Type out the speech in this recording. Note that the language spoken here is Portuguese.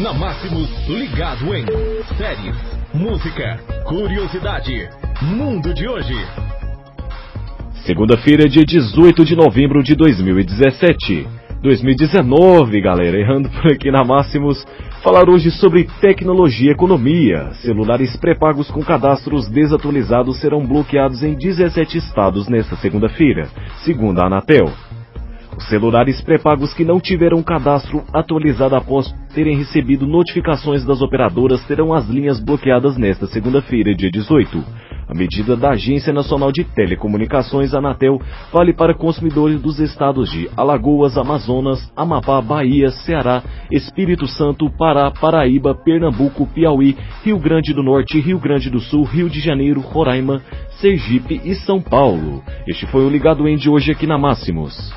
Na Máximos, ligado em séries, música, curiosidade, mundo de hoje. Segunda-feira, dia 18 de novembro de 2017. 2019, galera, errando por aqui na Máximos. Falar hoje sobre tecnologia e economia. Celulares pré-pagos com cadastros desatualizados serão bloqueados em 17 estados nesta segunda-feira, segundo a Anatel. Celulares pré-pagos que não tiveram cadastro atualizado após terem recebido notificações das operadoras terão as linhas bloqueadas nesta segunda-feira, dia 18. A medida da Agência Nacional de Telecomunicações, Anatel, vale para consumidores dos estados de Alagoas, Amazonas, Amapá, Bahia, Ceará, Espírito Santo, Pará, Paraíba, Pernambuco, Piauí, Rio Grande do Norte, Rio Grande do Sul, Rio de Janeiro, Roraima, Sergipe e São Paulo. Este foi o Ligado Em de hoje aqui na Máximos.